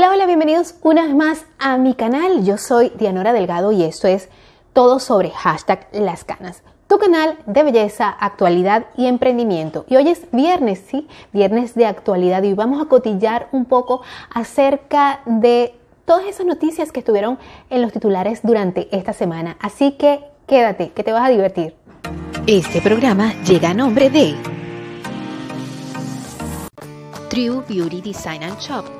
Hola, hola, bienvenidos una vez más a mi canal. Yo soy Dianora Delgado y esto es todo sobre hashtag las canas. Tu canal de belleza, actualidad y emprendimiento. Y hoy es viernes, sí, viernes de actualidad y vamos a cotillar un poco acerca de todas esas noticias que estuvieron en los titulares durante esta semana. Así que quédate, que te vas a divertir. Este programa llega a nombre de True Beauty Design and Shop.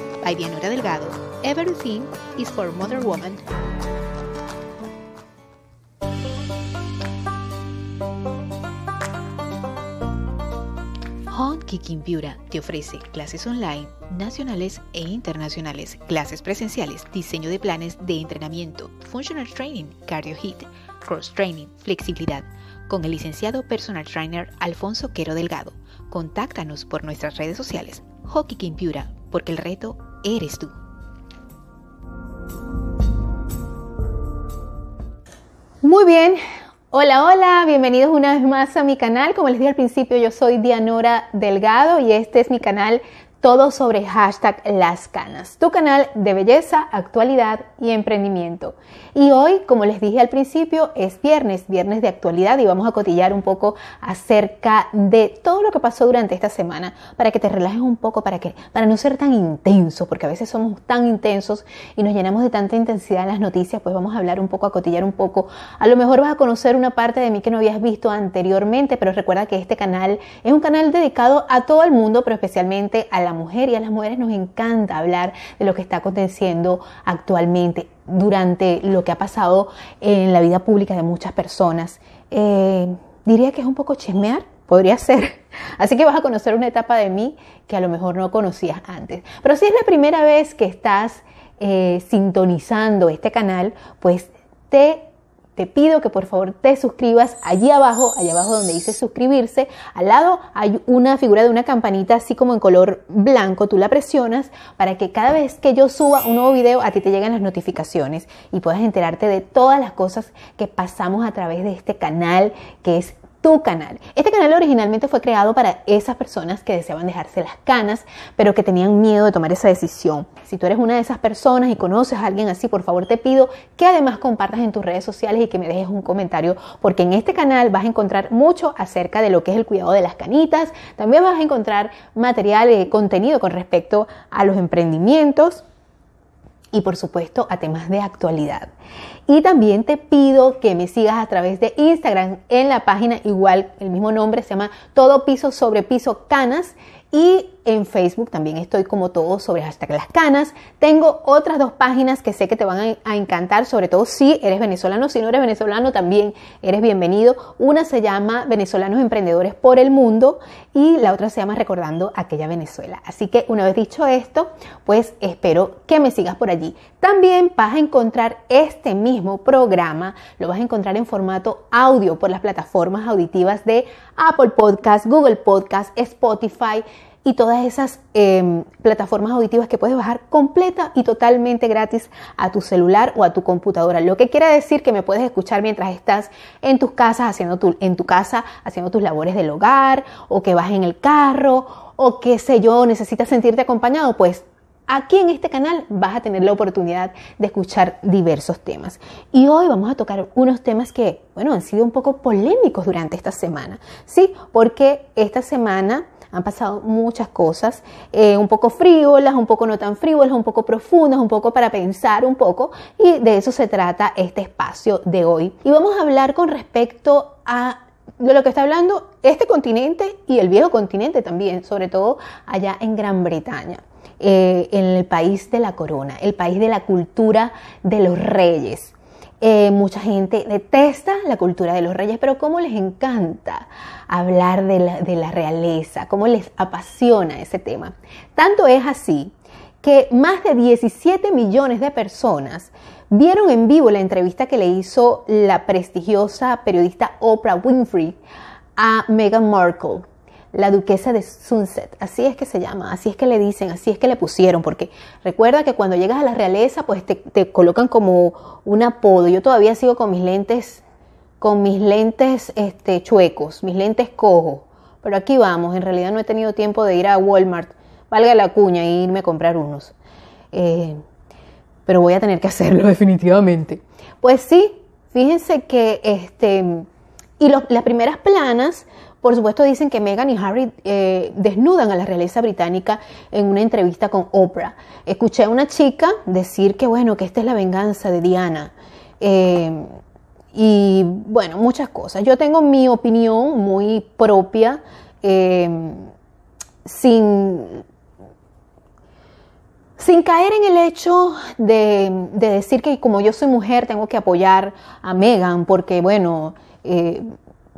by Dianora Delgado. Everything is for Mother Woman. Home Kicking Piura te ofrece clases online, nacionales e internacionales, clases presenciales, diseño de planes de entrenamiento, functional training, cardio hit, cross training, flexibilidad, con el licenciado personal trainer Alfonso Quero Delgado. Contáctanos por nuestras redes sociales, Hockey King Piura, porque el reto eres tú. Muy bien, Hola, hola, bienvenidos una vez más a mi canal. Como les dije al principio, yo soy Dianora Delgado y este es mi canal todo sobre hashtag Las Canas, tu canal de belleza, actualidad y emprendimiento. Y hoy, como les dije al principio, es viernes, viernes de actualidad y vamos a cotillar un poco acerca de todo lo que pasó durante esta semana para que te relajes un poco, para, que, para no ser tan intenso, porque a veces somos tan intensos y nos llenamos de tanta intensidad en las noticias, pues vamos a hablar un poco, a cotillar un poco. A lo mejor vas a conocer una parte de mí que no habías visto anteriormente, pero recuerda que este canal es un canal dedicado a todo el mundo, pero especialmente a la mujer y a las mujeres nos encanta hablar de lo que está aconteciendo actualmente durante lo que ha pasado en la vida pública de muchas personas. Eh, diría que es un poco chismear, podría ser. Así que vas a conocer una etapa de mí que a lo mejor no conocías antes. Pero si es la primera vez que estás eh, sintonizando este canal, pues te te pido que por favor te suscribas allí abajo, allá abajo donde dice suscribirse, al lado hay una figura de una campanita así como en color blanco, tú la presionas para que cada vez que yo suba un nuevo video a ti te lleguen las notificaciones y puedas enterarte de todas las cosas que pasamos a través de este canal que es tu canal. Este canal originalmente fue creado para esas personas que deseaban dejarse las canas, pero que tenían miedo de tomar esa decisión. Si tú eres una de esas personas y conoces a alguien así, por favor te pido que además compartas en tus redes sociales y que me dejes un comentario, porque en este canal vas a encontrar mucho acerca de lo que es el cuidado de las canitas. También vas a encontrar material, y contenido con respecto a los emprendimientos y por supuesto a temas de actualidad. Y también te pido que me sigas a través de Instagram en la página igual, el mismo nombre se llama Todo Piso sobre Piso Canas y en Facebook también estoy como todo sobre hashtag las canas. Tengo otras dos páginas que sé que te van a, encantar, sobre todo si eres venezolano. Si no eres venezolano, también eres bienvenido. Una se llama Venezolanos Emprendedores por el Mundo y la otra se llama Recordando aquella Venezuela. Así que una vez dicho esto, pues espero que me sigas por allí. También vas a encontrar este mismo programa, lo vas a encontrar en formato audio por las plataformas auditivas de Apple Podcast, Google Podcast, Spotify y todas esas em, plataformas auditivas que puedes bajar completa y totalmente gratis a tu celular o a tu computadora. Lo que quiere decir que me puedes escuchar mientras estás en tus casas haciendo tu, en tu casa haciendo tus labores del hogar o que vas en el carro o qué sé yo, necesitas sentirte acompañado, pues Aquí en este canal vas a tener la oportunidad de escuchar diversos temas. Y hoy vamos a tocar unos temas que, bueno, han sido un poco polémicos durante esta semana. Sí, porque esta semana han pasado muchas cosas, eh, un poco frívolas, un poco no tan frívolas, un poco profundas, un poco para pensar un poco, y de eso se trata este espacio de hoy. Y vamos a hablar con respecto a de lo que está hablando este continente y el viejo continente también, sobre todo allá en Gran Bretaña. Eh, en el país de la corona, el país de la cultura de los reyes. Eh, mucha gente detesta la cultura de los reyes, pero cómo les encanta hablar de la, de la realeza, cómo les apasiona ese tema. Tanto es así que más de 17 millones de personas vieron en vivo la entrevista que le hizo la prestigiosa periodista Oprah Winfrey a Meghan Markle, la duquesa de Sunset, así es que se llama, así es que le dicen, así es que le pusieron, porque recuerda que cuando llegas a la realeza, pues te, colocan como un apodo. Yo todavía sigo con mis lentes, con mis lentes este, chuecos, mis lentes cojos, pero aquí vamos, en realidad no he tenido tiempo de ir a Walmart, valga la cuña, e irme a comprar unos. Eh, pero voy a tener que hacerlo definitivamente. Pues sí, fíjense que este, y las primeras planas, por supuesto, dicen que Meghan y Harry eh, desnudan a la realeza británica en una entrevista con Oprah. Escuché a una chica decir que, bueno, que esta es la venganza de Diana. Eh, y bueno, muchas cosas. Yo tengo mi opinión muy propia, eh, sin sin caer en el hecho de, decir que como yo soy mujer tengo que apoyar a Megan, porque bueno,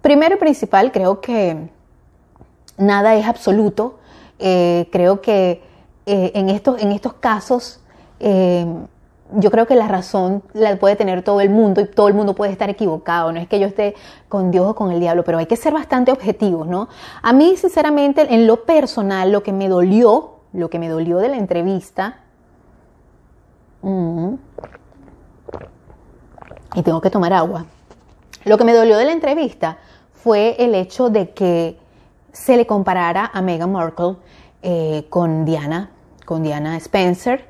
primero y principal creo que nada es absoluto. Eh, creo que eh, en, estos, en estos casos yo creo que la razón la puede tener todo el mundo y todo el mundo puede estar equivocado. No es que yo esté con Dios o con el diablo, pero hay que ser bastante objetivos, ¿no? A mí, sinceramente, en lo personal, lo que me dolió lo que me dolió de la entrevista. Mm, y tengo que tomar agua. Lo que me dolió de la entrevista fue el hecho de que se le comparara a Meghan Markle eh, con Diana, con Diana Spencer,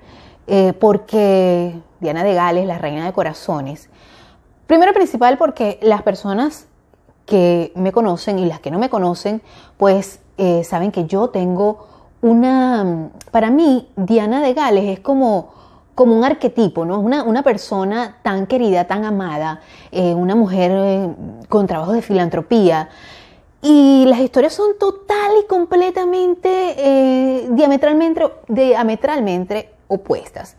eh, porque Diana de Gales, la reina de corazones. Primero principal porque las personas que me conocen y las que no me conocen, pues eh, saben que yo tengo una, para mí, Diana de Gales es como, como un arquetipo, ¿no? Una, una persona tan querida, tan amada, eh, una mujer eh, con trabajos de filantropía. Y las historias son total y completamente, eh, diametralmente, diametralmente opuestas.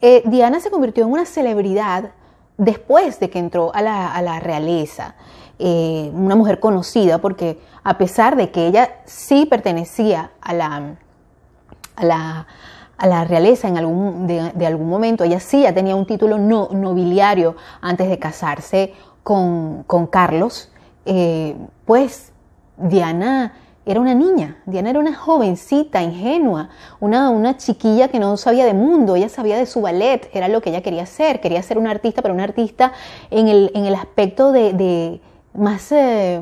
Diana se convirtió en una celebridad después de que entró a la, a la realeza. una mujer conocida porque a pesar de que ella sí pertenecía a la, a la, a la realeza en algún, de, algún momento, ella sí ya tenía un título no, nobiliario antes de casarse con, Carlos, eh, pues Diana era una niña, Diana era una jovencita, ingenua, una, una, chiquilla que no sabía de mundo, ella sabía de su ballet, era lo que ella quería hacer, quería ser una artista, pero una artista en el, en el aspecto de, más... Eh,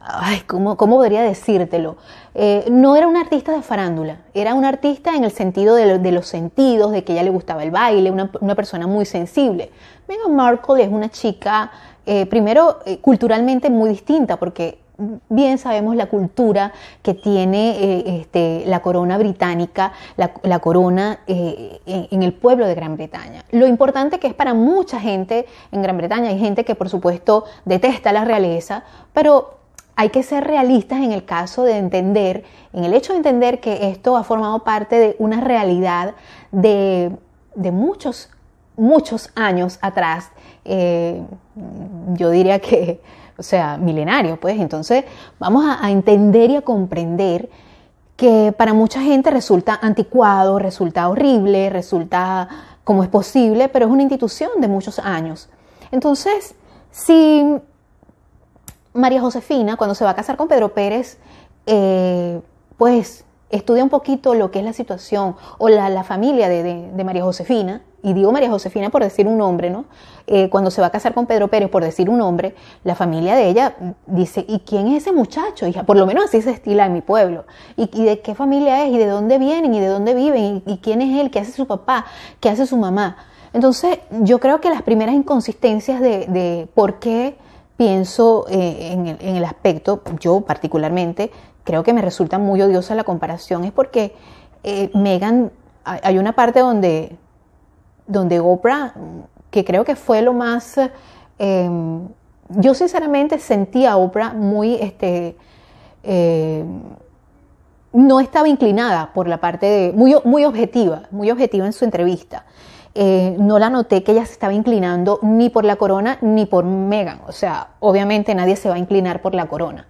ay, ¿cómo, cómo podría decírtelo? Eh, no era una artista de farándula, era una artista en el sentido de, los sentidos, de que ella le gustaba el baile, una, persona muy sensible. Meghan Markle es una chica, eh, primero, eh, culturalmente muy distinta, porque bien sabemos la cultura que tiene este, la corona británica, la, corona en, el pueblo de Gran Bretaña. Lo importante que es para mucha gente en Gran Bretaña, hay gente que por supuesto detesta la realeza, pero hay que ser realistas en el caso de entender, en el hecho de entender que esto ha formado parte de una realidad de, muchos, muchos años atrás. Eh, yo diría que, o sea, milenario, pues. Entonces, vamos a, entender y a comprender que para mucha gente resulta anticuado, resulta horrible, resulta como es posible, pero es una institución de muchos años. Entonces, si María Josefina, cuando se va a casar con Pedro Pérez, eh, pues estudia un poquito lo que es la situación o la, familia de, María Josefina, y digo María Josefina por decir un nombre, ¿no? Eh, cuando se va a casar con Pedro Pérez, por decir un nombre, la familia de ella dice, ¿y quién es ese muchacho? Hija? Por lo menos así se estila en mi pueblo. ¿Y, de qué familia es? ¿Y de dónde vienen? ¿Y de dónde viven? ¿Y, quién es él? ¿Qué hace su papá? ¿Qué hace su mamá? Entonces, yo creo que las primeras inconsistencias de, de por qué pienso eh, en, el, aspecto, yo particularmente, creo que me resulta muy odiosa la comparación, es porque eh, Megan, hay una parte donde, donde Oprah, que creo que fue lo más, em, yo sinceramente sentí a Oprah muy, este, eh, no estaba inclinada por la parte de, muy, muy objetiva, muy objetiva en su entrevista. Eh, no la noté que ella se estaba inclinando ni por la corona ni por Megan. O sea, obviamente nadie se va a inclinar por la corona.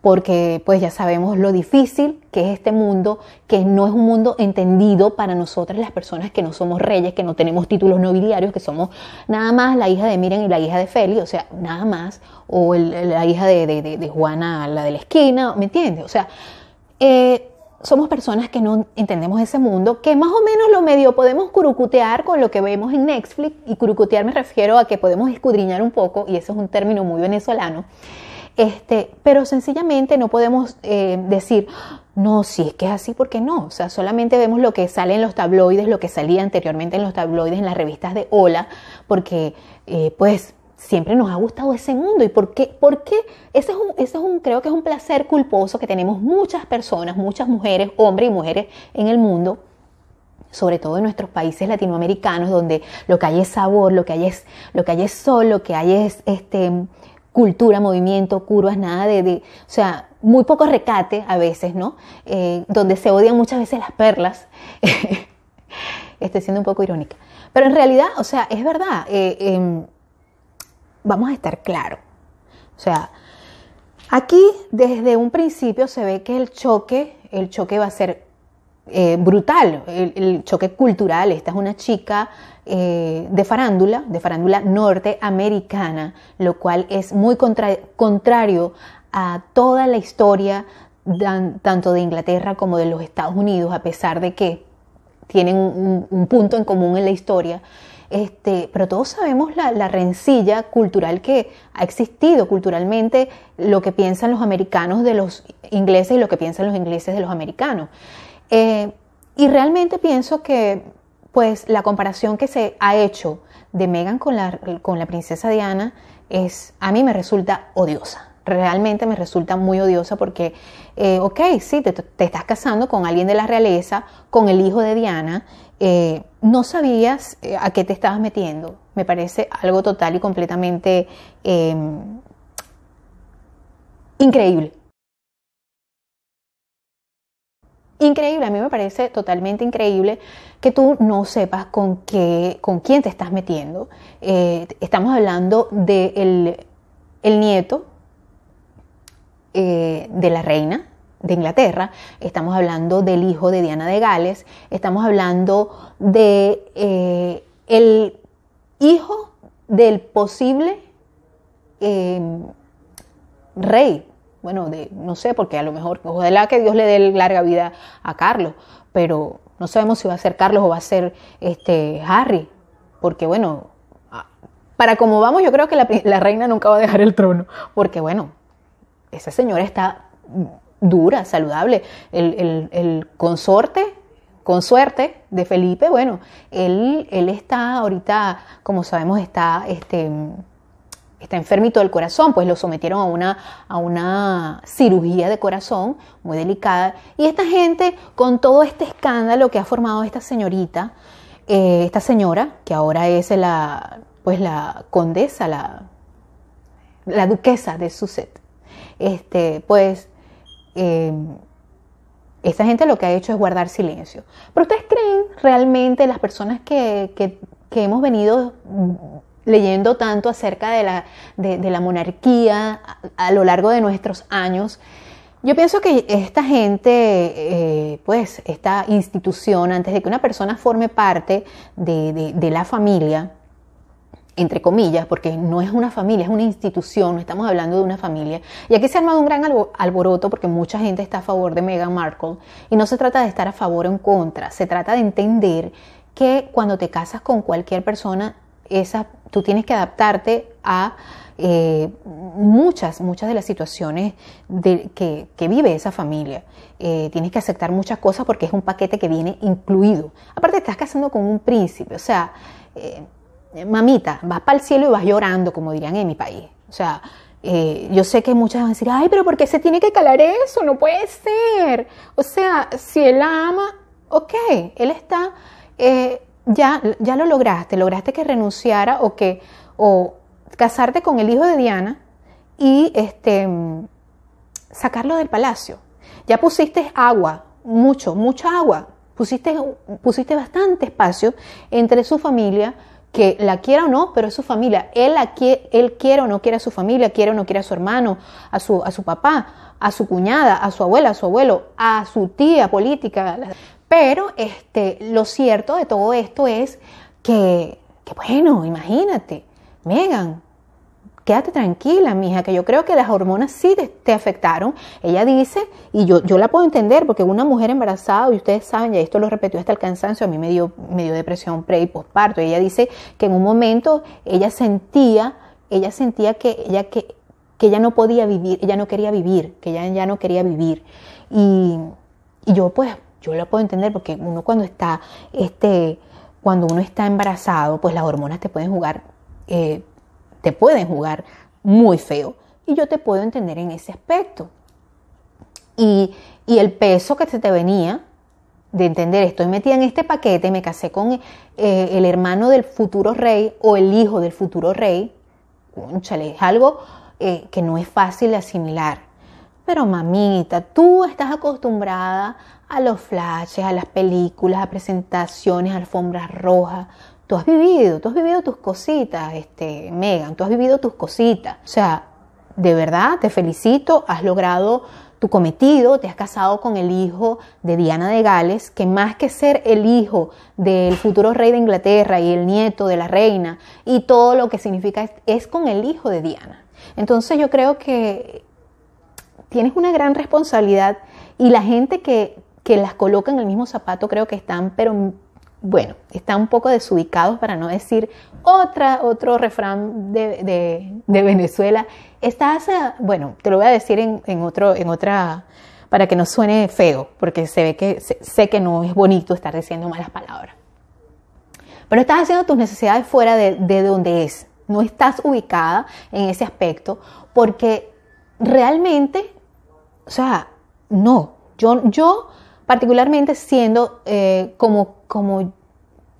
porque pues ya sabemos lo difícil que es este mundo, que no es un mundo entendido para nosotras las personas que no somos reyes, que no tenemos títulos nobiliarios, que somos nada más la hija de Miren y la hija de Feli, o sea, nada más, o la hija de, Juana, la de la esquina, ¿me entiendes? O sea, eh, somos personas que no entendemos ese mundo, que más o menos lo medio podemos curucutear con lo que vemos en Netflix, y curucutear me refiero a que podemos escudriñar un poco, y eso es un término muy venezolano, este, pero sencillamente no podemos eh, decir, no, si es que es así, ¿por qué no? O sea, solamente vemos lo que sale en los tabloides, lo que salía anteriormente en los tabloides, en las revistas de Hola, porque eh, pues siempre nos ha gustado ese mundo. ¿Y por qué? Porque ese es, un, ese es un, creo que es un placer culposo que tenemos muchas personas, muchas mujeres, hombres y mujeres en el mundo, sobre todo en nuestros países latinoamericanos, donde lo que hay es sabor, lo que hay es, lo que hay es sol, lo que hay es este, cultura, movimiento, curvas, nada de, o sea, muy poco recate a veces, ¿no? Eh, donde se odian muchas veces las perlas. Estoy siendo un poco irónica. Pero en realidad, o sea, es verdad, eh, em, vamos a estar claros. O sea, aquí desde un principio se ve que el choque, el choque va a ser eh, brutal, el, choque cultural. Esta es una chica eh, de farándula, de farándula norteamericana, lo cual es muy contrario a toda la historia tanto de Inglaterra como de los Estados Unidos, a pesar de que tienen un, punto en común en la historia. Este, pero todos sabemos la, rencilla cultural que ha existido culturalmente, lo que piensan los americanos de los ingleses y lo que piensan los ingleses de los americanos. Eh, y realmente pienso que pues la comparación que se ha hecho de Meghan con la, con la princesa Diana es, a mí me resulta odiosa. Realmente me resulta muy odiosa porque, eh, ok, sí, te, estás casando con alguien de la realeza, con el hijo de Diana, eh, no sabías eh, a qué te estabas metiendo. Me parece algo total y completamente em, increíble. increíble, a mí me parece totalmente increíble que tú no sepas con, qué, con quién te estás metiendo. Eh, estamos hablando del el nieto eh, de la reina de Inglaterra, estamos hablando del hijo de Diana de Gales, estamos hablando de eh, el hijo del posible rey. Bueno, de, no sé, porque a lo mejor, ojalá que Dios le dé larga vida a Carlos, pero no sabemos si va a ser Carlos o va a ser este Harry, porque bueno, para como vamos, yo creo que la, reina nunca va a dejar el trono, porque bueno, esa señora está dura, saludable, el, el, consorte con suerte de Felipe, bueno, él, él está ahorita, como sabemos, está este, está enfermito del corazón, pues lo sometieron a una, a una cirugía de corazón muy delicada. Y esta gente, con todo este escándalo que ha formado esta señorita, eh, esta señora, que ahora es la, pues la condesa, la, la duquesa de Sussex, este, pues eh, esta gente lo que ha hecho es guardar silencio. Pero ustedes creen realmente las personas que, que, que hemos venido leyendo tanto acerca de la, de, la monarquía a, lo largo de nuestros años, yo pienso que esta gente, eh, pues esta institución, antes de que una persona forme parte de, de, la familia, entre comillas, porque no es una familia, es una institución, no estamos hablando de una familia. Y aquí se ha armado un gran alboroto porque mucha gente está a favor de Meghan Markle y no se trata de estar a favor o en contra, se trata de entender que cuando te casas con cualquier persona esa, tú tienes que adaptarte a eh, muchas, muchas de las situaciones de, que, vive esa familia. Eh, tienes que aceptar muchas cosas porque es un paquete que viene incluido. Aparte, estás casando con un príncipe, o sea, eh, mamita, vas para el cielo y vas llorando, como dirían en mi país. O sea, yo sé que muchas van a decir, ay, pero ¿por qué se tiene que calar eso? No puede ser. O sea, si él ama, ok, él está ya, ya lo lograste, lograste que renunciara o que, o casarte con el hijo de Diana y este, sacarlo del palacio. Ya pusiste agua, mucho, mucha agua. Pusiste, pusiste bastante espacio entre su familia que la quiera o no, pero es su familia. Él, la quiere, él quiere o no quiere a su familia, quiere o no quiere a su hermano, a su, a su papá, a su cuñada, a su abuela, a su abuelo, a su tía política. Pero este, lo cierto de todo esto es que, que bueno, imagínate, Megan, quédate tranquila, mija, que yo creo que las hormonas sí te, afectaron. Ella dice, y yo, yo la puedo entender, porque una mujer embarazada, y ustedes saben, ya esto lo repetió hasta el cansancio, a mí me dio, me dio depresión pre y postparto. Ella dice que en un momento ella sentía, ella sentía que ella, que, que ella no podía vivir, ella no quería vivir, que ella ya no quería vivir. Y, y yo pues, yo la puedo entender, porque uno cuando está, este, cuando uno está embarazado, pues las hormonas te pueden jugar eh, te pueden jugar muy feo. Y yo te puedo entender en ese aspecto. Y, el peso que se te venía de entender, estoy metida en este paquete, me casé con eh, el hermano del futuro rey o el hijo del futuro rey, conchale, es algo eh, que no es fácil de asimilar. Pero mamita, tú estás acostumbrada a los flashes, a las películas, a presentaciones, alfombras rojas, tú has vivido, tú has vivido tus cositas, este, Megan, tú has vivido tus cositas. O sea, de verdad, te felicito, has logrado tu cometido, te has casado con el hijo de Diana de Gales, que más que ser el hijo del futuro rey de Inglaterra y el nieto de la reina y todo lo que significa es, con el hijo de Diana. Entonces yo creo que tienes una gran responsabilidad y la gente que, que las coloca en el mismo zapato creo que están, pero bueno, están un poco desubicados para no decir otra, otro refrán de, Venezuela. Estás, bueno, te lo voy a decir en, otro, en otra, para que no suene feo, porque se ve que, sé que no es bonito estar diciendo malas palabras. Pero estás haciendo tus necesidades fuera de, de donde es. No estás ubicada en ese aspecto, porque realmente, o sea, no. Yo, yo particularmente siendo eh, como, como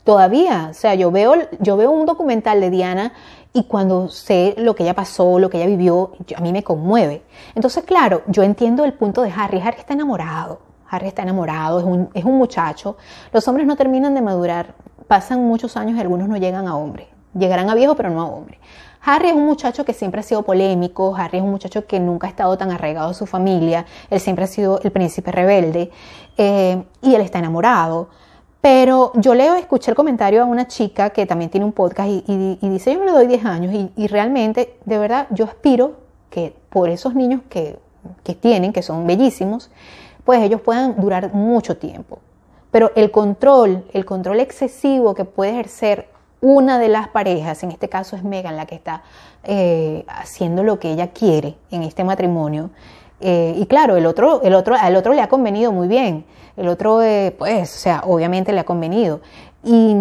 todavía, o sea, yo veo, yo veo un documental de Diana y cuando sé lo que ella pasó, lo que ella vivió, a mí me conmueve. Entonces, claro, yo entiendo el punto de Harry. Harry está enamorado. Harry está enamorado, es un, es un muchacho. Los hombres no terminan de madurar, pasan muchos años y algunos no llegan a hombre. Llegarán a viejo, pero no a hombre. Harry es un muchacho que siempre ha sido polémico, Harry es un muchacho que nunca ha estado tan arraigado a su familia, él siempre ha sido el príncipe rebelde eh, y él está enamorado. Pero yo leo, escuché el comentario a una chica que también tiene un podcast y, dice, yo le doy 10 años y, y, realmente, de verdad, yo aspiro que por esos niños que, que tienen, que son bellísimos, pues ellos puedan durar mucho tiempo. Pero el control, el control excesivo que puede ejercer una de las parejas, en este caso es Megan la que está eh, haciendo lo que ella quiere en este matrimonio. Eh, y claro, el otro, el otro, al otro le ha convenido muy bien. El otro, eh, pues, o sea, obviamente le ha convenido. Y,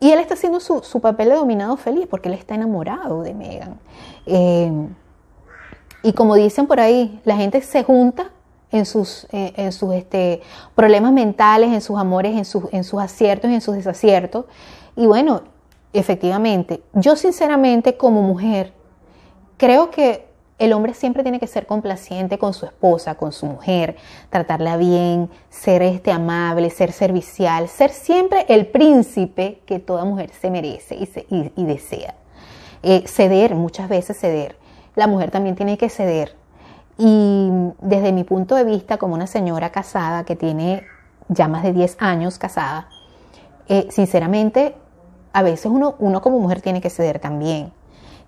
y él está haciendo su, su, papel de dominado feliz porque él está enamorado de Megan. y como dicen por ahí, la gente se junta en sus, en sus este, problemas mentales, en sus amores, en sus, en sus aciertos y en sus desaciertos. Y bueno, efectivamente, yo sinceramente como mujer creo que el hombre siempre tiene que ser complaciente con su esposa, con su mujer, tratarla bien, ser este amable, ser servicial, ser siempre el príncipe que toda mujer se merece y, desea. Eh, ceder, muchas veces ceder. La mujer también tiene que ceder. Y desde mi punto de vista, como una señora casada que tiene ya más de 10 años casada, eh, sinceramente, a veces uno, uno como mujer tiene que ceder también.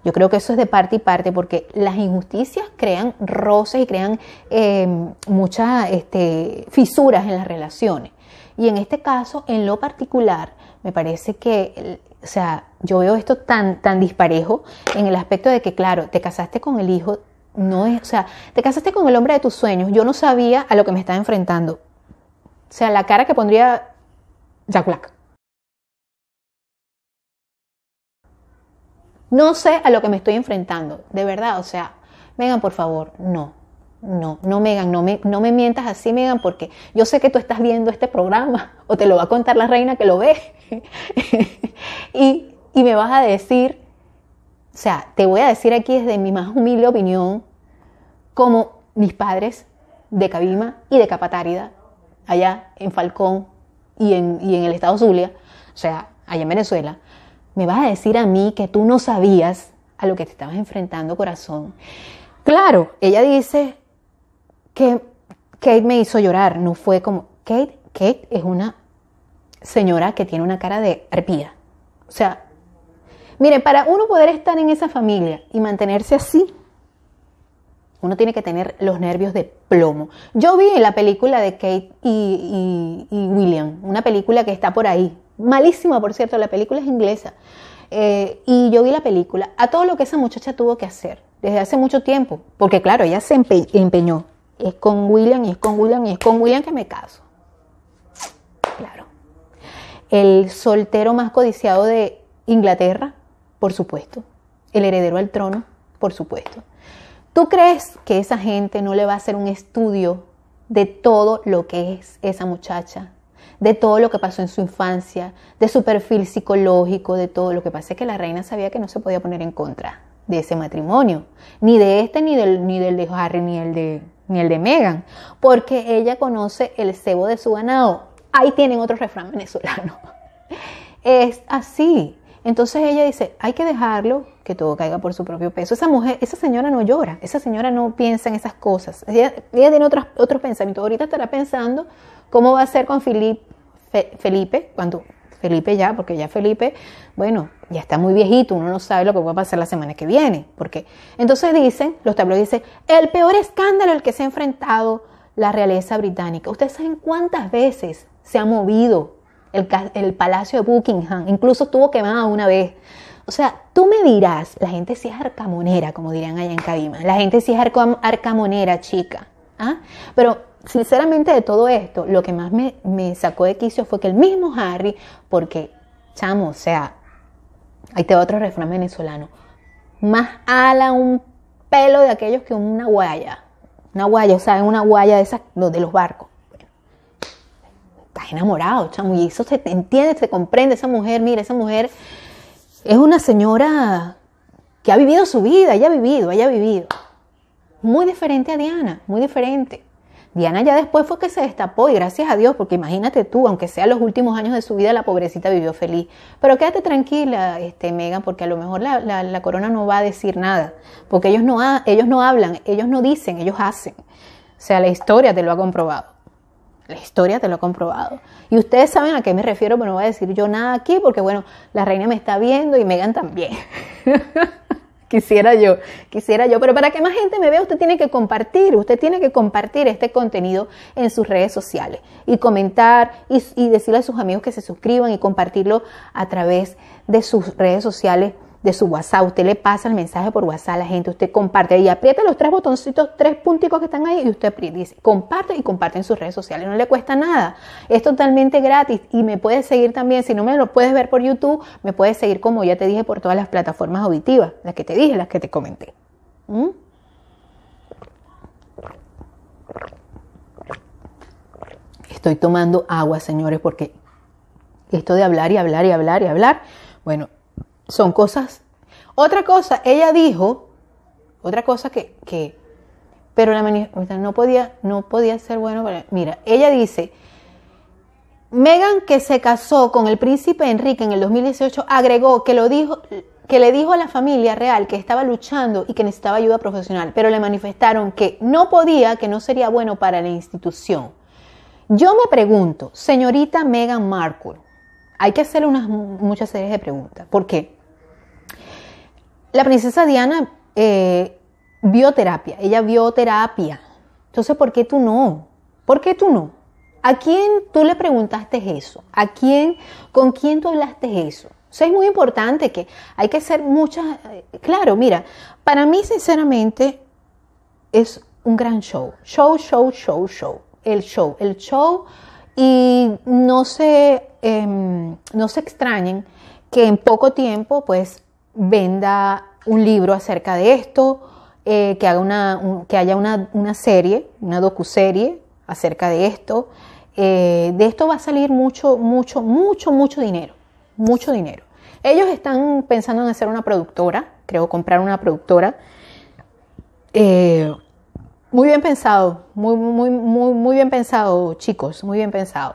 Yo creo que eso es de parte y parte porque las injusticias crean roces y crean eh, muchas este, fisuras en las relaciones. Y en este caso, en lo particular, me parece que, o sea, yo veo esto tan, tan disparejo en el aspecto de que, claro, te casaste con el hijo, no es, o sea, te casaste con el hombre de tus sueños. Yo no sabía a lo que me estaba enfrentando. O sea, la cara que pondría Jack Black. No sé a lo que me estoy enfrentando, de verdad, o sea, Megan, por favor, no, no, no, Megan, no me, no me mientas así, Megan, porque yo sé que tú estás viendo este programa, o te lo va a contar la reina que lo ve, y, y me vas a decir, o sea, te voy a decir aquí desde mi más humilde opinión, como mis padres de Cabima y de Capatárida, allá en Falcón y en, y en el estado Zulia, o sea, allá en Venezuela, me vas a decir a mí que tú no sabías a lo que te estabas enfrentando, corazón. Claro, ella dice que Kate me hizo llorar, no fue como, Kate, Kate es una señora que tiene una cara de arpía. O sea, mire, para uno poder estar en esa familia y mantenerse así, uno tiene que tener los nervios de plomo. Yo vi la película de Kate y, William, una película que está por ahí. Malísima, por cierto, la película es inglesa. Eh, y yo vi la película, a todo lo que esa muchacha tuvo que hacer desde hace mucho tiempo, porque claro, ella se empeñó, es con William y es con William y es con William que me caso. Claro. El soltero más codiciado de Inglaterra, por supuesto. El heredero al trono, por supuesto. ¿Tú crees que esa gente no le va a hacer un estudio de todo lo que es esa muchacha? De todo lo que pasó en su infancia, de su perfil psicológico, de todo lo que pasa. Es que la reina sabía que no se podía poner en contra de ese matrimonio, ni de este, ni del, ni del de Harry, ni el de, ni el de Meghan, porque ella conoce el cebo de su ganado. Ahí tienen otro refrán venezolano. Es así. Entonces ella dice, hay que dejarlo que todo caiga por su propio peso. Esa mujer, esa señora no llora, esa señora no piensa en esas cosas. Ella, tiene otros, otros pensamientos. Ahorita estará pensando cómo va a ser con Felipe, Felipe, cuando Felipe ya, porque ya Felipe, bueno, ya está muy viejito, uno no sabe lo que va a pasar la semana que viene. Porque entonces dicen, los tabloides dicen, el peor escándalo al que se ha enfrentado la realeza británica. Ustedes saben cuántas veces se ha movido el, palacio de Buckingham, incluso estuvo quemado una vez. O sea, tú me dirás, la gente sí es arcamonera, como dirían allá en Cabima, la gente sí es arcamonera, chica. ¿ah? Pero sinceramente de todo esto, lo que más me, sacó de quicio fue que el mismo Harry, porque, chamo, o sea, ahí te va otro refrán venezolano, más ala un pelo de aquellos que una guaya. Una guaya, o sea, una guaya de esas, de los barcos estás enamorado, chamo, y eso se entiende, se comprende, esa mujer, mira, esa mujer es una señora que ha vivido su vida, ella ha vivido, ella ha vivido. Muy diferente a Diana, muy diferente. Diana ya después fue que se destapó y gracias a Dios, porque imagínate tú, aunque sea los últimos años de su vida, la pobrecita vivió feliz. Pero quédate tranquila, este, Megan, porque a lo mejor la, corona no va a decir nada, porque ellos no, ellos no hablan, ellos no dicen, ellos hacen. O sea, la historia te lo ha comprobado. La historia te lo ha comprobado. Y ustedes saben a qué me refiero, pero no voy a decir yo nada aquí porque, bueno, la reina me está viendo y Megan también. quisiera yo, quisiera yo. Pero para que más gente me vea, usted tiene que compartir, usted tiene que compartir este contenido en sus redes sociales y comentar y, decirle a sus amigos que se suscriban y compartirlo a través de sus redes sociales de su WhatsApp. Usted le pasa el mensaje por WhatsApp a la gente, usted comparte y aprieta los tres botoncitos, tres punticos que están ahí y usted dice, comparte y comparte en sus redes sociales. No le cuesta nada. Es totalmente gratis y me puedes seguir también. Si no me lo puedes ver por YouTube, me puedes seguir como ya te dije por todas las plataformas auditivas, las que te dije, las que te comenté. ¿Mm? Estoy tomando agua, señores, porque esto de hablar y hablar y hablar y hablar, bueno, son cosas. Otra cosa, ella dijo, otra cosa que, que pero la no podía, no podía ser bueno. mira, ella dice, Megan que se casó con el príncipe Enrique en el 2018 agregó que lo dijo que le dijo a la familia real que estaba luchando y que necesitaba ayuda profesional, pero le manifestaron que no podía, que no sería bueno para la institución. Yo me pregunto, señorita Megan Markle, hay que hacerle unas muchas series de preguntas. ¿Por qué? La princesa Diana eh, vio terapia, ella vio terapia. Entonces, ¿por qué tú no? ¿Por qué tú no? ¿A quién tú le preguntaste eso? ¿A quién, con quién tú hablaste eso? O sea, es muy importante que hay que hacer muchas... Eh, claro, mira, para mí sinceramente es un gran show. Show, show, show, show. El show, el show. Y no se, em, no se extrañen que en poco tiempo, pues, venda un libro acerca de esto, eh, que, haga una, que haya una, una, serie, una docuserie acerca de esto. Eh, de esto va a salir mucho, mucho, mucho, mucho dinero. Mucho dinero. Ellos están pensando en hacer una productora, creo comprar una productora. Eh, muy bien pensado, muy, muy, muy, muy bien pensado, chicos, muy bien pensado.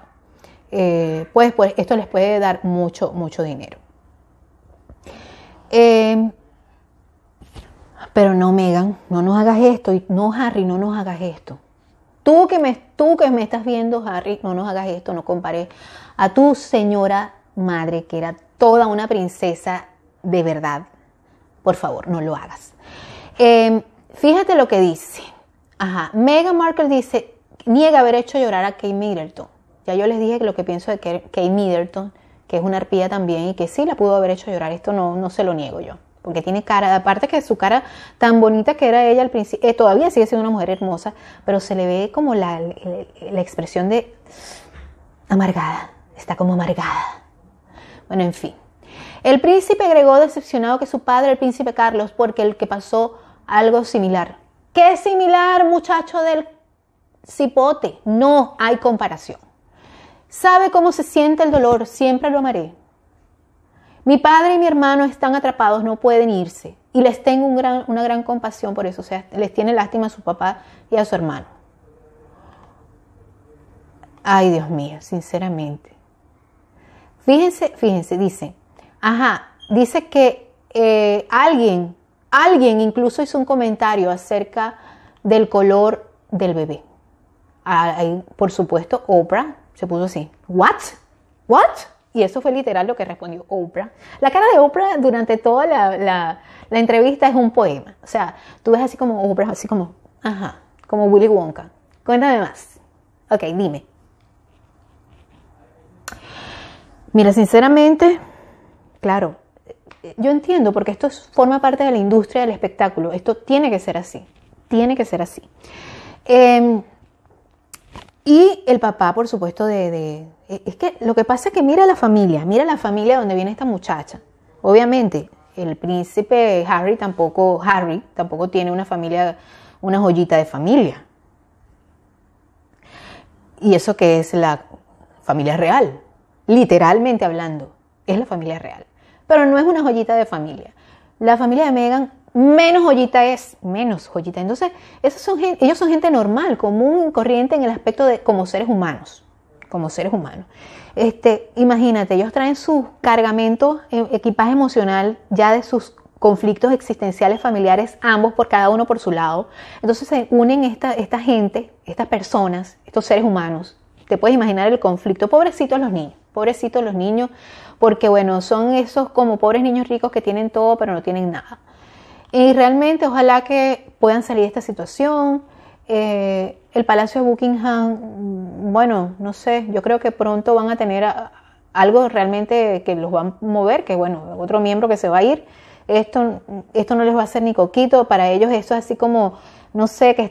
pues, pues esto les puede dar mucho, mucho dinero. Eh, pero no, Megan, no nos hagas esto. Y no, Harry, no nos hagas esto. Tú que, me, tú que me estás viendo, Harry, no nos hagas esto, no compares a tu señora madre, que era toda una princesa de verdad. Por favor, no lo hagas. Eh, fíjate lo que dice. Ajá. Meghan Markle dice, niega haber hecho llorar a Kate Middleton. Ya yo les dije lo que pienso de Kate Middleton, que es una arpía también y que sí la pudo haber hecho llorar. Esto no, no se lo niego yo. Porque tiene cara, aparte que su cara tan bonita que era ella al principio, eh, todavía sigue siendo una mujer hermosa, pero se le ve como la, la expresión de amargada. Está como amargada. Bueno, en fin. El príncipe agregó decepcionado que su padre, el príncipe Carlos, porque el que pasó algo similar. ¿Qué similar, muchacho del cipote? No hay comparación. Sabe cómo se siente el dolor, siempre lo amaré. Mi padre y mi hermano están atrapados, no pueden irse. Y les tengo una gran compasión por eso. O sea, les tiene lástima a su papá y a su hermano. Ay, Dios mío, sinceramente. Fíjense, fíjense, dice, ajá, dice que eh, alguien, alguien incluso hizo un comentario acerca del color del bebé. Ahí, por supuesto, Oprah se puso así, ¿what? ¿What? Y eso fue literal lo que respondió Oprah. La cara de Oprah durante toda la, entrevista es un poema. O sea, tú ves así como Oprah, así como, ajá, como Willy Wonka. Cuéntame más. Ok, dime. Mira, sinceramente, claro, yo entiendo porque esto forma parte de la industria del espectáculo. Esto tiene que ser así. Tiene que ser así. Em, y el papá, por supuesto, de, Es que lo que pasa es que mira la familia, mira la familia donde viene esta muchacha. Obviamente, el príncipe Harry tampoco, Harry tampoco tiene una familia, una joyita de familia. Y eso que es la familia real, literalmente hablando, es la familia real. Pero no es una joyita de familia. La familia de Meghan menos joyita es, menos joyita. Entonces, esos son, ellos son gente normal, común, corriente en el aspecto de como seres humanos, como seres humanos. Este, imagínate, ellos traen su cargamento, eh, equipaje emocional ya de sus conflictos existenciales familiares, ambos por cada uno por su lado. Entonces se unen esta, esta gente, estas personas, estos seres humanos. Te puedes imaginar el conflicto. Pobrecitos los niños, pobrecitos los niños, porque bueno, son esos como pobres niños ricos que tienen todo pero no tienen nada. Y realmente ojalá que puedan salir de esta situación. Eh, el Palacio de Buckingham, mm, bueno, no sé, yo creo que pronto van a tener algo realmente que los va a mover, que bueno, otro miembro que se va a ir. Esto, esto no les va a hacer ni coquito, para ellos esto es así como, no sé, que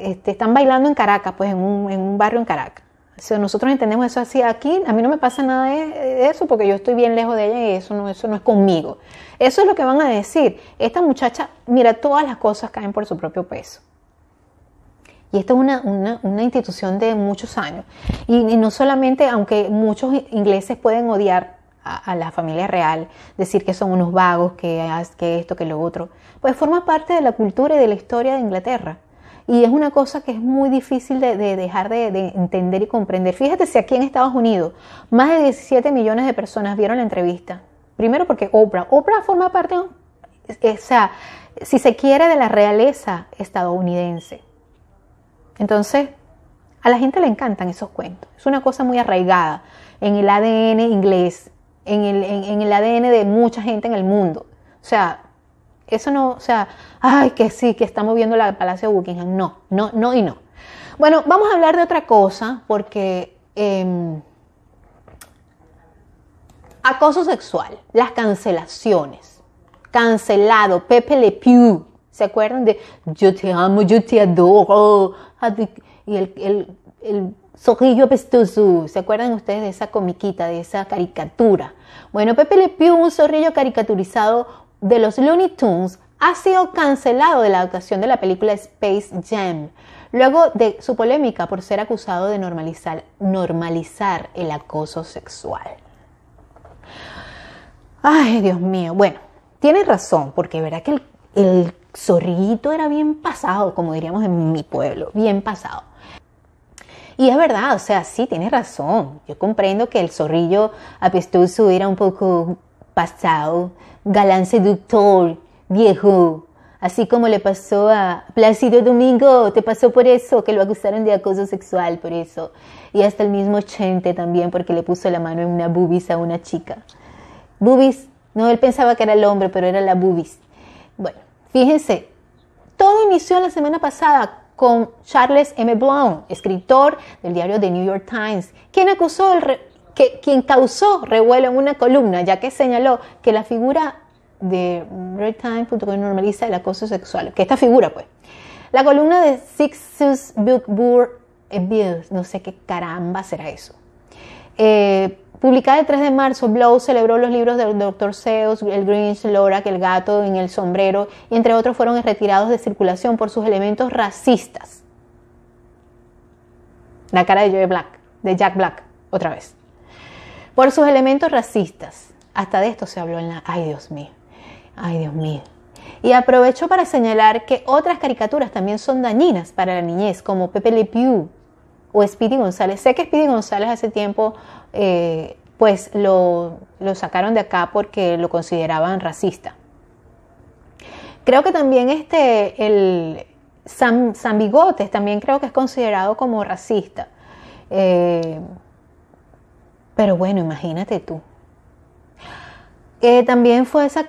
este, están bailando en Caracas, pues en un, en un barrio en Caracas. Si nosotros entendemos eso así, aquí a mí no me pasa nada de, eso porque yo estoy bien lejos de ella y eso no, eso no es conmigo. Eso es lo que van a decir. Esta muchacha, mira, todas las cosas caen por su propio peso. Y esta es una, institución de muchos años. Y, no solamente, aunque muchos ingleses pueden odiar a, la familia real, decir que son unos vagos, que, que esto, que lo otro, pues forma parte de la cultura y de la historia de Inglaterra. Y es una cosa que es muy difícil de, dejar de, entender y comprender. Fíjate si aquí en Estados Unidos más de 17 millones de personas vieron la entrevista. Primero porque Oprah, Oprah forma parte, o sea, si se quiere, de la realeza estadounidense. Entonces, a la gente le encantan esos cuentos. Es una cosa muy arraigada en el ADN inglés, en el, en el ADN de mucha gente en el mundo. O sea, eso no, o sea, ay, que sí, que estamos viendo el Palacio de Buckingham. No, no, no y no. Bueno, vamos a hablar de otra cosa porque em, acoso sexual, las cancelaciones. Cancelado, Pepe Le Pew. ¿Se acuerdan de yo te amo, yo te adoro? Y el, el, el zorrillo apestoso. ¿Se acuerdan ustedes de esa comiquita, de esa caricatura? Bueno, Pepe Le Pew, un zorrillo caricaturizado de los Looney Tunes ha sido cancelado de la adaptación de la película Space Jam, luego de su polémica por ser acusado de normalizar, el acoso sexual. Ay, Dios mío. Bueno, tiene razón, porque verá que el, el era bien pasado, como diríamos en mi pueblo, bien pasado. Y es verdad, o sea, sí, tiene razón. Yo comprendo que el zorrillo apestoso era un poco pasado, galán seductor, viejo, así como le pasó a Plácido Domingo, te pasó por eso, que lo acusaron de acoso sexual por eso, y hasta el mismo Chente también porque le puso la mano en una bubis a una chica. Bubis, no, él pensaba que era el hombre, pero era la bubis. Bueno, fíjense, todo inició la semana pasada con Charles M. Brown, escritor del diario The New York Times, quien acusó el que, quien causó revuelo en una columna, ya que señaló que la figura de redtime.com normaliza el acoso sexual, que esta figura pues. La columna de Sixus Book Abuse, no sé qué caramba será eso. Eh, publicada el 3 de marzo, Blow celebró los libros del Dr. Seuss, el Grinch, que el gato en el sombrero, y entre otros fueron retirados de circulación por sus elementos racistas. La cara de Joe Black, de Jack Black, otra vez. Por sus elementos racistas. Hasta de esto se habló en la... Ay, Dios mío. Ay, Dios mío. Y aprovecho para señalar que otras caricaturas también son dañinas para la niñez, como Pepe Le Pew o Speedy González. Sé que Speedy González hace tiempo eh, pues lo, sacaron de acá porque lo consideraban racista. Creo que también este, el San, Bigotes también creo que es considerado como racista. Eh, pero bueno, imagínate tú. Eh, también fue esa,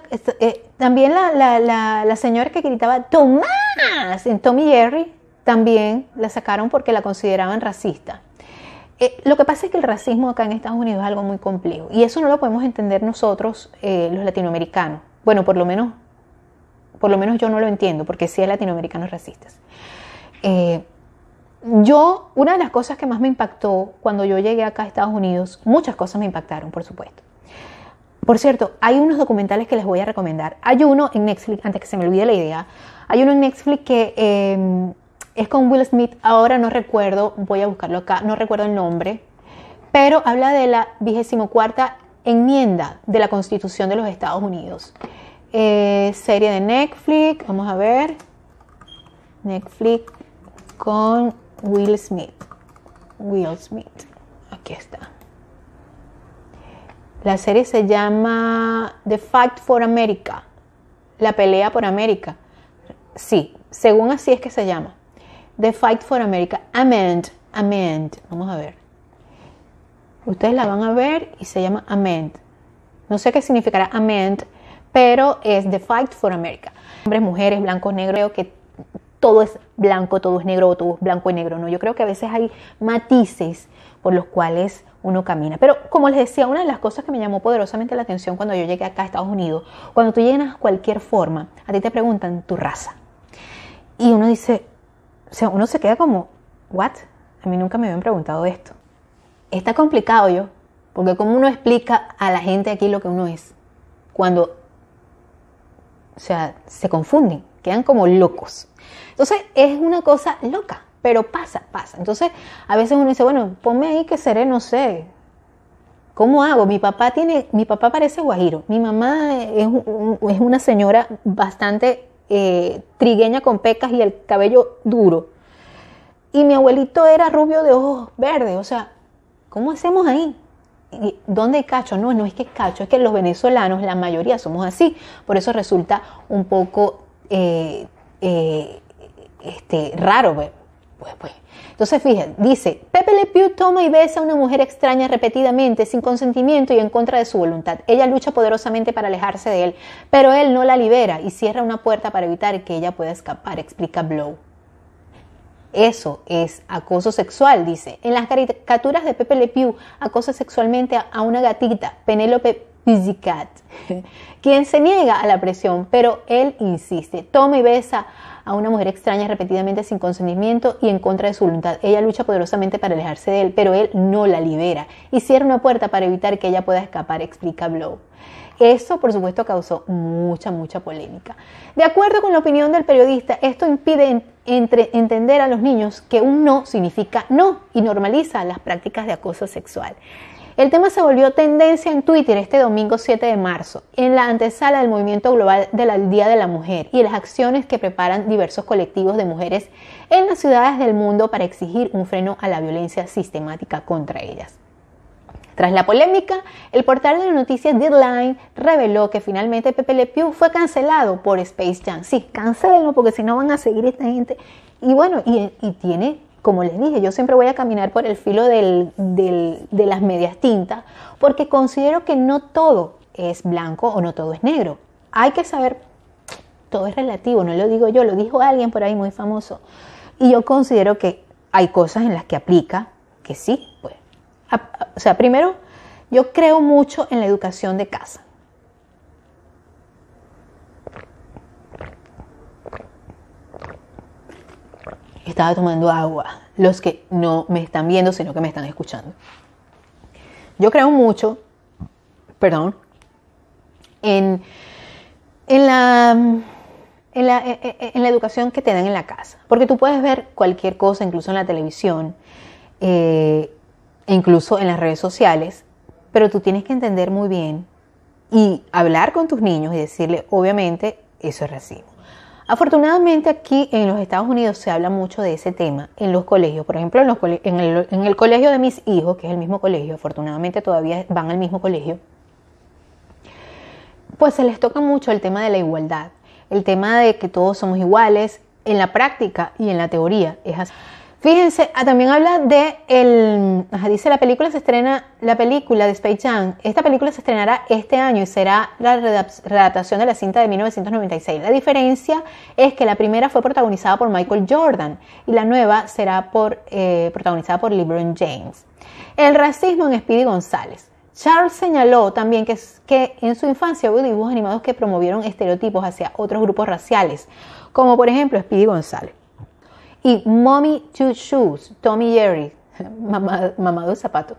también la, la, señora que gritaba Tomás en Tommy Jerry, también la sacaron porque la consideraban racista. Eh, lo que pasa es que el racismo acá en Estados Unidos es algo muy complejo y eso no lo podemos entender nosotros, eh, los latinoamericanos. Bueno, por lo menos, por lo menos yo no lo entiendo, porque sí hay latinoamericanos racistas. Yo, una de las cosas que más me impactó cuando yo llegué acá a Estados Unidos, muchas cosas me impactaron, por supuesto. Por cierto, hay unos documentales que les voy a recomendar. Hay uno en Netflix, antes que se me olvide la idea, hay uno en Netflix que em, es con Will Smith, ahora no recuerdo, voy a buscarlo acá, no recuerdo el nombre, pero habla de la vigésimo cuarta enmienda de la Constitución de los Estados Unidos. Eh, serie de Netflix, vamos a ver. Netflix con Will Smith. Will Smith, aquí está. La serie se llama The Fight for America, la pelea por América. Sí, según así es que se llama. The Fight for America. Amend. Amend. Vamos a ver. Ustedes la van a ver y se llama Amend. No sé qué significará Amend, pero es The Fight for America. Hombres, mujeres, blancos, negros. Que todo es blanco, todo es negro, todo es blanco y negro. No, yo creo que a veces hay matices por los cuales uno camina. Pero como les decía, una de las cosas que me llamó poderosamente la atención cuando yo llegué acá a Estados Unidos, cuando tú llegas a cualquier forma, a ti te preguntan tu raza. Y uno dice, o sea, uno se queda como, ¿what? A mí nunca me habían preguntado esto. Está complicado yo, porque como uno explica a la gente aquí lo que uno es, cuando, o sea, se confunden, quedan como locos. Entonces, es una cosa loca, pero pasa, pasa. Entonces, a veces uno dice, bueno, ponme ahí que seré, no sé, ¿Cómo hago? Mi papá tiene, mi papá parece guajiro. Mi mamá es, una señora bastante eh, trigueña con pecas y el cabello duro. Y mi abuelito era rubio de ojos verdes. O sea, ¿cómo hacemos ahí? ¿Dónde cacho? No, no es que cacho, es que los venezolanos, la mayoría somos así. Por eso resulta un poco eh, eh, este, raro. Pues, pues, pues. Entonces, fíjense, dice, Pepe Le Pew toma y besa a una mujer extraña repetidamente, sin consentimiento y en contra de su voluntad. Ella lucha poderosamente para alejarse de él, pero él no la libera y cierra una puerta para evitar que ella pueda escapar, explica Blow. Eso es acoso sexual, dice. En las caricaturas de Pepe Le Pew acosa sexualmente a una gatita, Penélope Pizzicat, quien se niega a la presión, pero él insiste. Toma y besa a una mujer extraña repetidamente sin consentimiento y en contra de su voluntad. Ella lucha poderosamente para alejarse de él, pero él no la libera y cierra una puerta para evitar que ella pueda escapar, explica Blow. Eso, por supuesto, causó mucha, mucha polémica. De acuerdo con la opinión del periodista, esto impide entender a los niños que un no significa no y normaliza las prácticas de acoso sexual. El tema se volvió tendencia en Twitter este domingo 7 de marzo, en la antesala del movimiento global del Día de la Mujer y las acciones que preparan diversos colectivos de mujeres en las ciudades del mundo para exigir un freno a la violencia sistemática contra ellas. Tras la polémica, el portal de la noticia Deadline reveló que finalmente Pepe Le Pew fue cancelado por Space Jam. Sí, cancelenlo porque si no van a seguir esta gente. Y bueno, y, tiene, como les dije, yo siempre voy a caminar por el filo de las medias tintas porque considero que no todo es blanco o no todo es negro. Hay que saber, todo es relativo, no lo digo yo, lo dijo alguien por ahí muy famoso. Y yo considero que hay cosas en las que aplica que sí, pues o sea, primero, yo creo mucho en la educación de casa. Estaba tomando agua, los que no me están viendo, sino que me están escuchando. Yo creo mucho, perdón, en, la, en, la, en la educación que te dan en la casa. Porque tú puedes ver cualquier cosa, incluso en la televisión, eh, incluso en las redes sociales, pero tú tienes que entender muy bien y hablar con tus niños y decirle, obviamente, eso es racismo. Afortunadamente aquí en los Estados Unidos se habla mucho de ese tema en los colegios. Por ejemplo, en, el, en el colegio de mis hijos, que es el mismo colegio, afortunadamente todavía van al mismo colegio, pues se les toca mucho el tema de la igualdad, el tema de que todos somos iguales en la práctica y en la teoría. Es así. Fíjense, ah, también habla de el, dice la película se estrena, la película de Space Jam, esta película se estrenará este año y será la redactación de la cinta de 1996. La diferencia es que la primera fue protagonizada por Michael Jordan y la nueva será eh, protagonizada por LeBron James. El racismo en Speedy González. Charles señaló también que, que en su infancia hubo dibujos animados que promovieron estereotipos hacia otros grupos raciales, como por ejemplo Speedy González. Y Mommy Two Shoes, Tommy Jerry, mamá de zapato.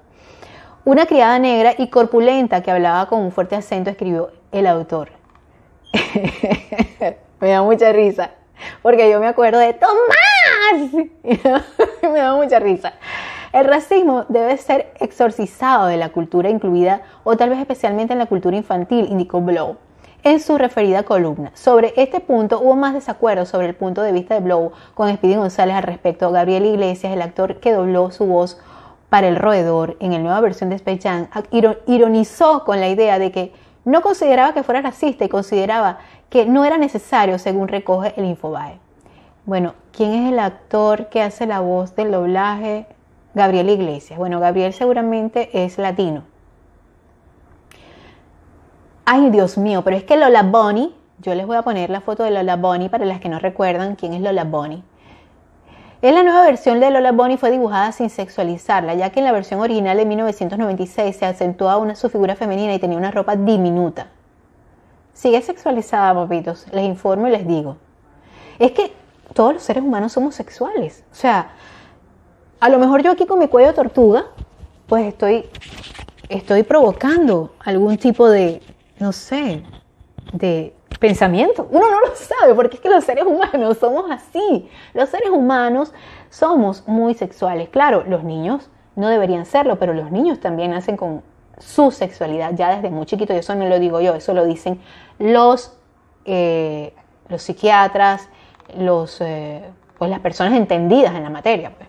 Una criada negra y corpulenta que hablaba con un fuerte acento, escribió el autor. me da mucha risa, porque yo me acuerdo de Tomás. me da mucha risa. El racismo debe ser exorcizado de la cultura incluida o tal vez especialmente en la cultura infantil, indicó Blow en su referida columna. Sobre este punto hubo más desacuerdo sobre el punto de vista de Blow con Speedy González al respecto. Gabriel Iglesias, el actor que dobló su voz para el roedor en la nueva versión de Space Jam, ironizó con la idea de que no consideraba que fuera racista y consideraba que no era necesario según recoge el Infobae. Bueno, ¿quién es el actor que hace la voz del doblaje? Gabriel Iglesias. Bueno, Gabriel seguramente es latino. Ay, Dios mío, pero es que Lola Bonnie, yo les voy a poner la foto de Lola Bonnie para las que no recuerdan quién es Lola Bonnie. En la nueva versión de Lola Bonnie fue dibujada sin sexualizarla, ya que en la versión original de 1996 se acentuaba su figura femenina y tenía una ropa diminuta. Sigue sexualizada, papitos, les informo y les digo. Es que todos los seres humanos somos sexuales. O sea, a lo mejor yo aquí con mi cuello tortuga, pues estoy, estoy provocando algún tipo de, no sé, de pensamiento. Uno no lo sabe porque es que los seres humanos somos así. Los seres humanos somos muy sexuales. Claro, los niños no deberían serlo, pero los niños también nacen con su sexualidad ya desde muy chiquito. Y eso no lo digo yo, eso lo dicen los, eh, los psiquiatras, los, eh, pues las personas entendidas en la materia. Pues.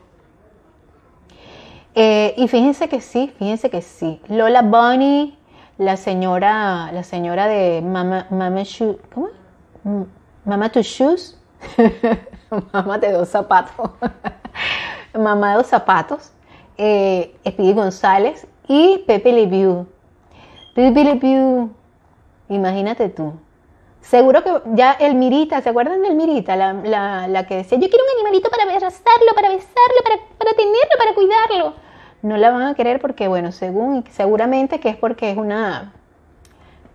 Eh, y fíjense que sí, fíjense que sí. Lola Bunny la señora, la señora de Mama, Mama ¿cómo? Mama to Shoes, Mamá de dos zapatos, Mamá de dos zapatos, eh, González y Pepe Le Pew. Pepe Le Pew, imagínate tú. Seguro que ya el Mirita, ¿se acuerdan del Mirita? La, la, que decía, yo quiero un animalito para abrazarlo, para besarlo, para, para tenerlo, para cuidarlo no la van a querer porque, bueno, según seguramente que es porque es una,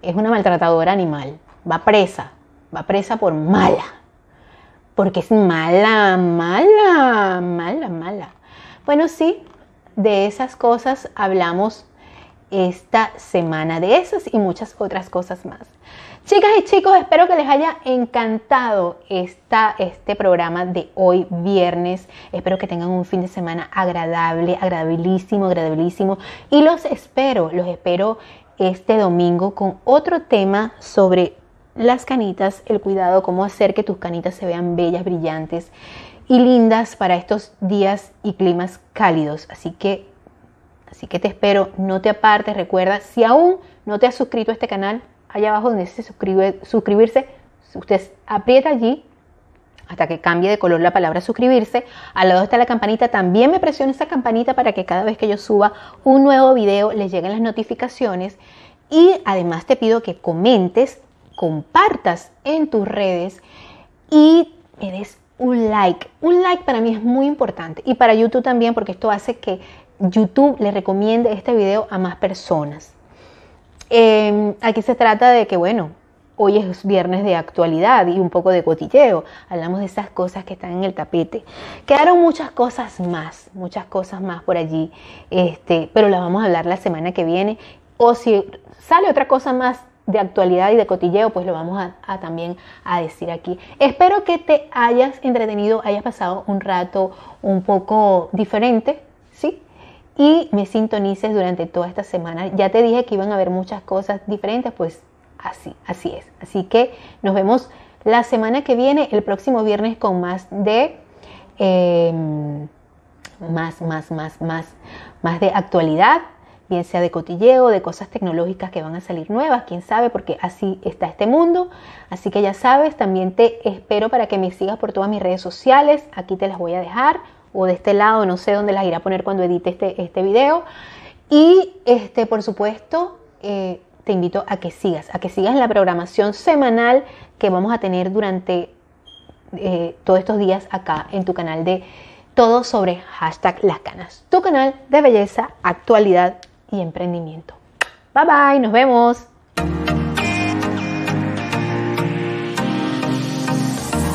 es una maltratadora animal. Va presa, va presa por mala. Porque es mala, mala, mala, mala. Bueno, sí, de esas cosas hablamos esta semana, de esas y muchas otras cosas más. Chicas y chicos, espero que les haya encantado este programa de hoy viernes. Espero que tengan un fin de semana agradable, agradabilísimo, agradabilísimo. Y los espero, los espero este domingo con otro tema sobre las canitas, el cuidado, cómo hacer que tus canitas se vean bellas, brillantes y lindas para estos días y climas cálidos. Así que Así que te espero, no te apartes, recuerda, si aún no te has suscrito a este canal, allá abajo donde dice suscribirse, usted aprieta allí hasta que cambie de color la palabra suscribirse. Al lado está la campanita, también me presiona esa campanita para que cada vez que yo suba un nuevo video les lleguen las notificaciones. Y además te pido que comentes, compartas en tus redes y me des un like. Un like para mí es muy importante y para YouTube también porque esto hace que YouTube le recomiende este video a más personas. Em, aquí se trata de que, bueno, hoy es viernes de actualidad y un poco de cotilleo. Hablamos de esas cosas que están en el tapete. Quedaron muchas cosas más, muchas cosas más por allí, este, pero las vamos a hablar la semana que viene. O si sale otra cosa más de actualidad y de cotilleo, pues lo vamos a, a, también a decir aquí. Espero que te hayas entretenido, hayas pasado un rato un poco diferente. Y me sintonices durante toda esta semana. Ya te dije que iban a haber muchas cosas diferentes, pues así, así es. Así que nos vemos la semana que viene, el próximo viernes, con más de em, más, más, más, más, más de actualidad, bien sea de cotilleo, de cosas tecnológicas que van a salir nuevas, quién sabe, porque así está este mundo. Así que ya sabes, también te espero para que me sigas por todas mis redes sociales. Aquí te las voy a dejar o de este lado, no sé dónde las iré a poner cuando edite este, este video. Y este, por supuesto, eh, te invito a que sigas, a que sigas la programación semanal que vamos a tener durante eh, todos estos días acá en tu canal de todo sobre hashtag las canas, tu canal de belleza, actualidad y emprendimiento. Bye bye, nos vemos.